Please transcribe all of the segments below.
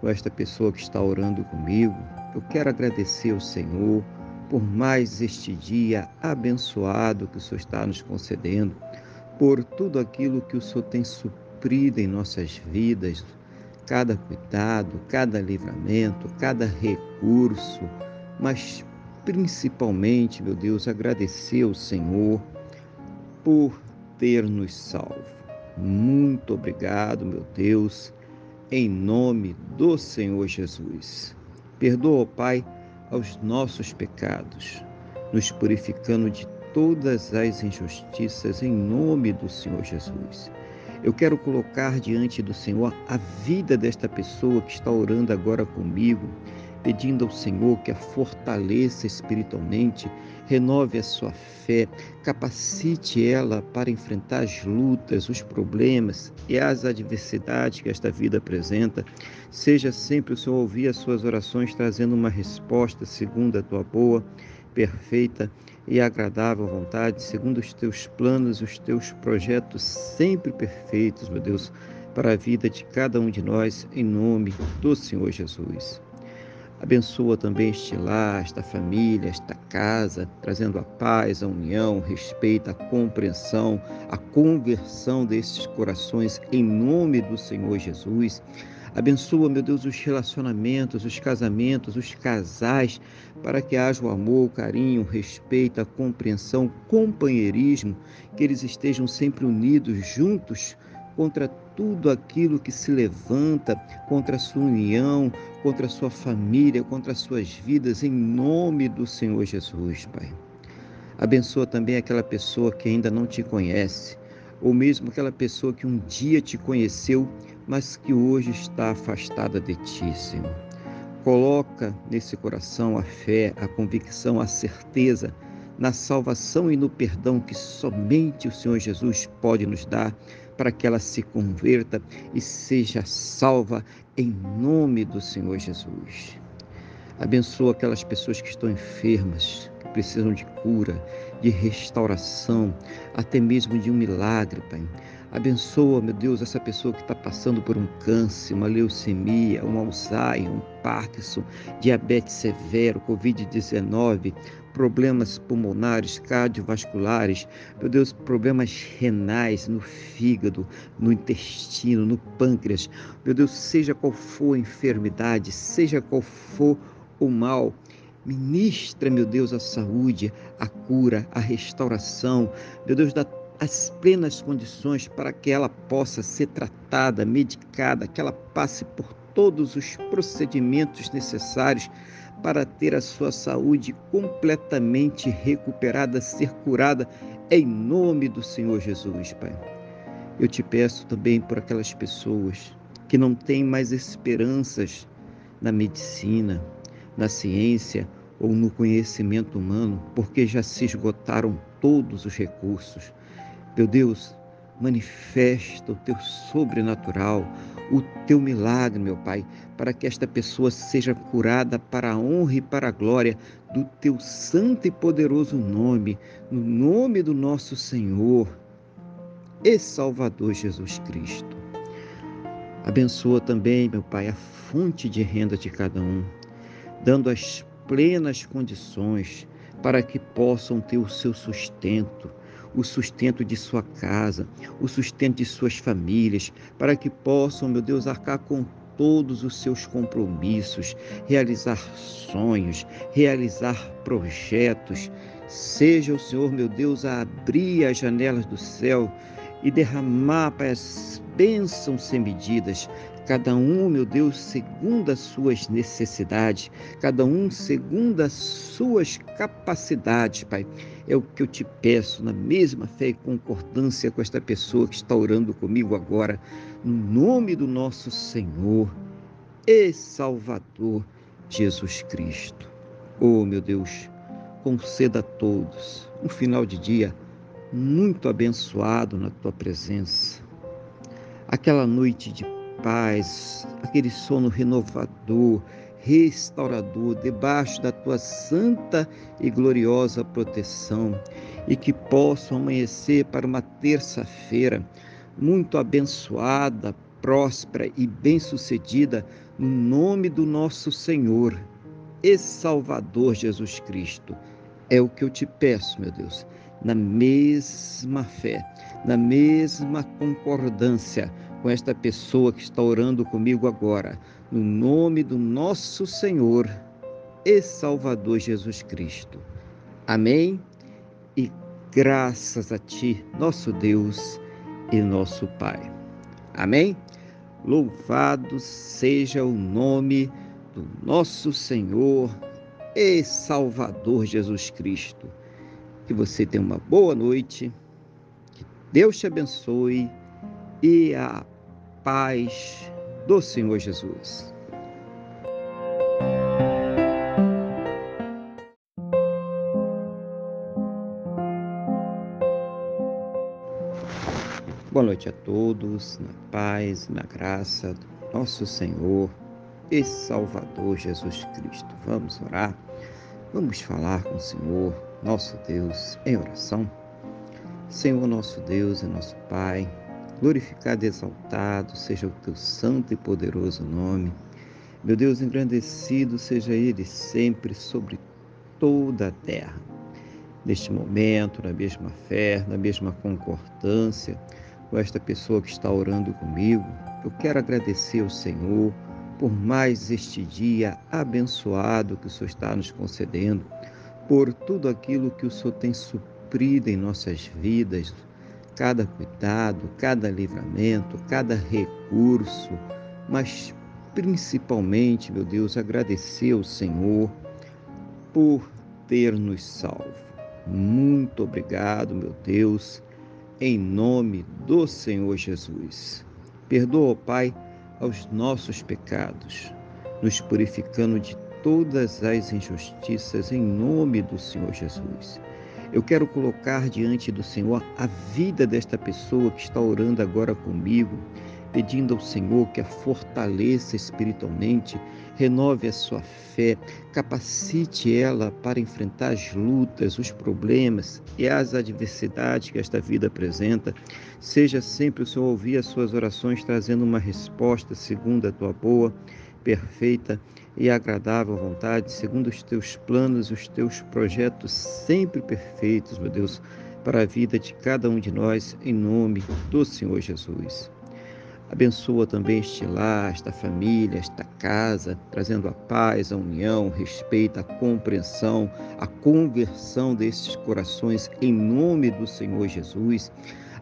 com esta pessoa que está orando comigo, eu quero agradecer ao Senhor por mais este dia abençoado que o Senhor está nos concedendo, por tudo aquilo que o Senhor tem suprido em nossas vidas, cada cuidado, cada livramento, cada recurso, mas principalmente, meu Deus, agradecer ao Senhor por ter nos salvo. Muito obrigado, meu Deus em nome do Senhor Jesus. Perdoa, Pai, aos nossos pecados, nos purificando de todas as injustiças em nome do Senhor Jesus. Eu quero colocar diante do Senhor a vida desta pessoa que está orando agora comigo pedindo ao Senhor que a fortaleça espiritualmente, renove a sua fé, capacite ela para enfrentar as lutas, os problemas e as adversidades que esta vida apresenta. Seja sempre o Senhor ouvir as suas orações trazendo uma resposta segundo a tua boa, perfeita e agradável vontade, segundo os teus planos, os teus projetos sempre perfeitos, meu Deus, para a vida de cada um de nós, em nome do Senhor Jesus. Abençoa também este lar, esta família, esta casa, trazendo a paz, a união, o respeito, a compreensão, a conversão desses corações em nome do Senhor Jesus. Abençoa, meu Deus, os relacionamentos, os casamentos, os casais, para que haja o amor, o carinho, o respeito, a compreensão, o companheirismo, que eles estejam sempre unidos, juntos contra tudo aquilo que se levanta contra a sua união, contra a sua família, contra as suas vidas, em nome do Senhor Jesus, Pai. Abençoa também aquela pessoa que ainda não te conhece, ou mesmo aquela pessoa que um dia te conheceu, mas que hoje está afastada de ti, Senhor. Coloca nesse coração a fé, a convicção, a certeza na salvação e no perdão que somente o Senhor Jesus pode nos dar, para que ela se converta e seja salva em nome do Senhor Jesus. Abençoa aquelas pessoas que estão enfermas, que precisam de cura, de restauração, até mesmo de um milagre, Pai. Abençoa, meu Deus, essa pessoa que está passando por um câncer, uma leucemia, um Alzheimer, um Parkinson, diabetes severo, Covid-19, problemas pulmonares, cardiovasculares, meu Deus, problemas renais no fígado, no intestino, no pâncreas. Meu Deus, seja qual for a enfermidade, seja qual for o mal, ministra, meu Deus, a saúde, a cura, a restauração. Meu Deus, dá as plenas condições para que ela possa ser tratada, medicada, que ela passe por todos os procedimentos necessários para ter a sua saúde completamente recuperada, ser curada, em nome do Senhor Jesus, Pai. Eu te peço também por aquelas pessoas que não têm mais esperanças na medicina, na ciência ou no conhecimento humano, porque já se esgotaram todos os recursos. Meu Deus, manifesta o teu sobrenatural, o teu milagre, meu Pai, para que esta pessoa seja curada para a honra e para a glória do teu santo e poderoso nome, no nome do nosso Senhor e Salvador Jesus Cristo. Abençoa também, meu Pai, a fonte de renda de cada um, dando as plenas condições para que possam ter o seu sustento, o sustento de sua casa, o sustento de suas famílias, para que possam, meu Deus, arcar com todos os seus compromissos, realizar sonhos, realizar projetos. Seja o Senhor, meu Deus, a abrir as janelas do céu e derramar para as bênçãos sem medidas, cada um, meu Deus, segundo as suas necessidades, cada um segundo as suas capacidades, Pai. É o que eu te peço, na mesma fé e concordância com esta pessoa que está orando comigo agora, no nome do nosso Senhor e Salvador Jesus Cristo. Oh, meu Deus, conceda a todos um final de dia muito abençoado na tua presença. Aquela noite de paz, aquele sono renovador, restaurador, debaixo da tua santa e gloriosa proteção, e que possam amanhecer para uma terça-feira muito abençoada, próspera e bem-sucedida, no nome do nosso Senhor e Salvador Jesus Cristo. É o que eu te peço, meu Deus, na mesma fé, na mesma concordância com esta pessoa que está orando comigo agora, no nome do nosso Senhor e Salvador Jesus Cristo. Amém? E graças a Ti, nosso Deus e nosso Pai. Amém? Louvado seja o nome do nosso Senhor e Salvador Jesus Cristo. Que você tenha uma boa noite, que Deus te abençoe e a paz do Senhor Jesus. Boa noite a todos, na paz, na graça do nosso Senhor e Salvador Jesus Cristo. Vamos orar, vamos falar com o Senhor, nosso Deus, em oração. Senhor, nosso Deus e nosso Pai, glorificado e exaltado seja o teu santo e poderoso nome. Meu Deus, engrandecido seja Ele sempre sobre toda a terra. Neste momento, na mesma fé, na mesma concordância, com esta pessoa que está orando comigo, eu quero agradecer ao Senhor por mais este dia abençoado que o Senhor está nos concedendo, por tudo aquilo que o Senhor tem suprido em nossas vidas, cada cuidado, cada livramento, cada recurso, mas principalmente, meu Deus, agradecer ao Senhor por ter nos salvo. Muito obrigado, meu Deus, em nome do Senhor Jesus. Perdoa, Pai, aos nossos pecados, nos purificando de todas as injustiças em nome do Senhor Jesus. Eu quero colocar diante do Senhor a vida desta pessoa que está orando agora comigo, pedindo ao Senhor que a fortaleça espiritualmente, renove a sua fé, capacite ela para enfrentar as lutas, os problemas e as adversidades que esta vida apresenta. Seja sempre o Senhor ouvir as suas orações trazendo uma resposta segundo a tua boa, perfeita e agradável vontade, segundo os teus planos os teus projetos sempre perfeitos, meu Deus, para a vida de cada um de nós, em nome do Senhor Jesus. Abençoa também este lar, esta família, esta casa, trazendo a paz, a união, o respeito, a compreensão, a conversão desses corações em nome do Senhor Jesus.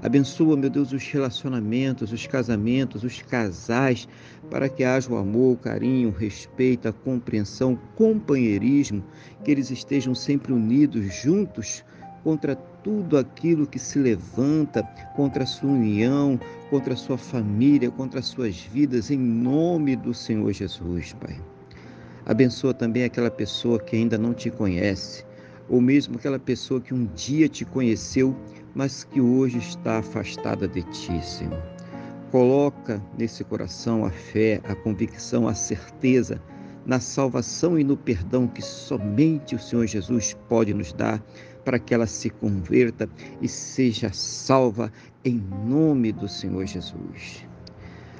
Abençoa, meu Deus, os relacionamentos, os casamentos, os casais, para que haja o amor, o carinho, o respeito, a compreensão, o companheirismo, que eles estejam sempre unidos, juntos, contra tudo aquilo que se levanta contra a sua união, contra a sua família, contra as suas vidas, em nome do Senhor Jesus, Pai. Abençoa também aquela pessoa que ainda não te conhece, ou mesmo aquela pessoa que um dia te conheceu mas que hoje está afastada de ti, Senhor. Coloca nesse coração a fé, a convicção, a certeza na salvação e no perdão que somente o Senhor Jesus pode nos dar para que ela se converta e seja salva em nome do Senhor Jesus.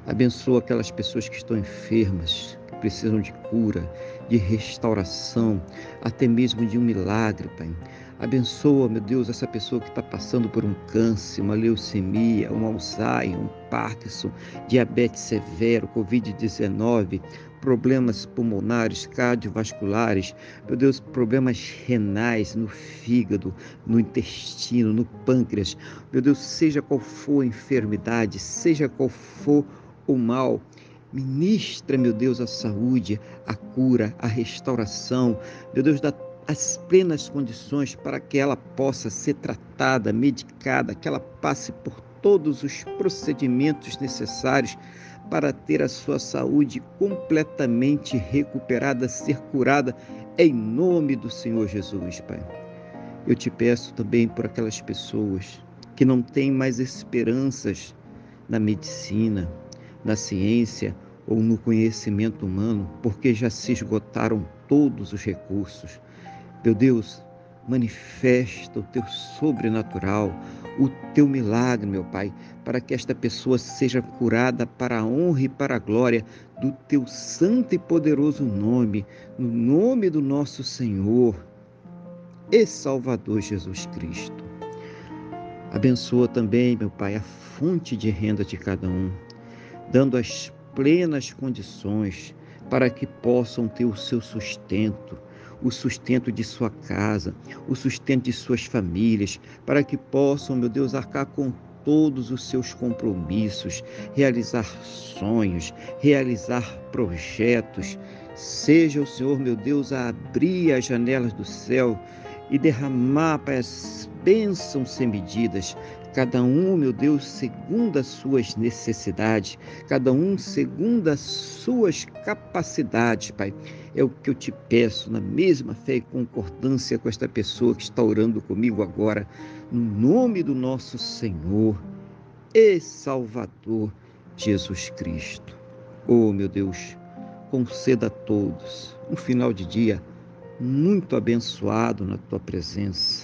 Abençoa aquelas pessoas que estão enfermas, que precisam de cura, de restauração, até mesmo de um milagre, Pai. Abençoa, meu Deus, essa pessoa que está passando por um câncer, uma leucemia, um Alzheimer, um Parkinson, diabetes severo, Covid-19, problemas pulmonares, cardiovasculares, meu Deus, problemas renais no fígado, no intestino, no pâncreas. Meu Deus, seja qual for a enfermidade, seja qual for o mal, Ministra, meu Deus, a saúde, a cura, a restauração. Meu Deus, dá as plenas condições para que ela possa ser tratada, medicada, que ela passe por todos os procedimentos necessários para ter a sua saúde completamente recuperada, ser curada, em nome do Senhor Jesus, Pai. Eu te peço também por aquelas pessoas que não têm mais esperanças na medicina, na ciência ou no conhecimento humano, porque já se esgotaram todos os recursos. Meu Deus, manifesta o teu sobrenatural, o teu milagre, meu Pai, para que esta pessoa seja curada para a honra e para a glória do teu santo e poderoso nome, no nome do nosso Senhor e Salvador Jesus Cristo. Abençoa também, meu Pai, a fonte de renda de cada um, dando as plenas condições para que possam ter o seu sustento, o sustento de sua casa, o sustento de suas famílias, para que possam, meu Deus, arcar com todos os seus compromissos, realizar sonhos, realizar projetos. Seja o Senhor, meu Deus, a abrir as janelas do céu e derramar para as bênçãos sem medidas, cada um, meu Deus, segundo as suas necessidades, cada um segundo as suas capacidades, Pai. É o que eu te peço, na mesma fé e concordância com esta pessoa que está orando comigo agora, no nome do nosso Senhor e Salvador Jesus Cristo. Oh, meu Deus, conceda a todos um final de dia muito abençoado na tua presença.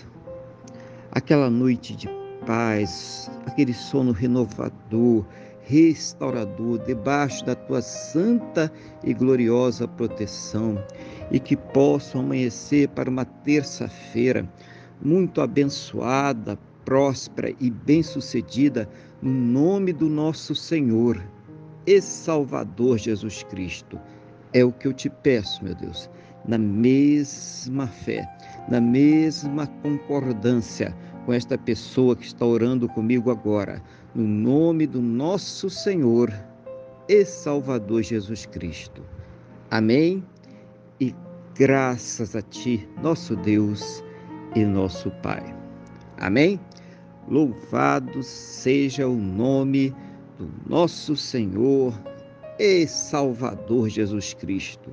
Aquela noite de paz, aquele sono renovador, restaurador, debaixo da tua santa e gloriosa proteção, e que possam amanhecer para uma terça-feira muito abençoada, próspera e bem-sucedida, no nome do nosso Senhor e Salvador Jesus Cristo. É o que eu te peço, meu Deus na mesma fé, na mesma concordância com esta pessoa que está orando comigo agora, no nome do nosso Senhor e Salvador Jesus Cristo. Amém? E graças a Ti, nosso Deus e nosso Pai. Amém? Louvado seja o nome do nosso Senhor e Salvador Jesus Cristo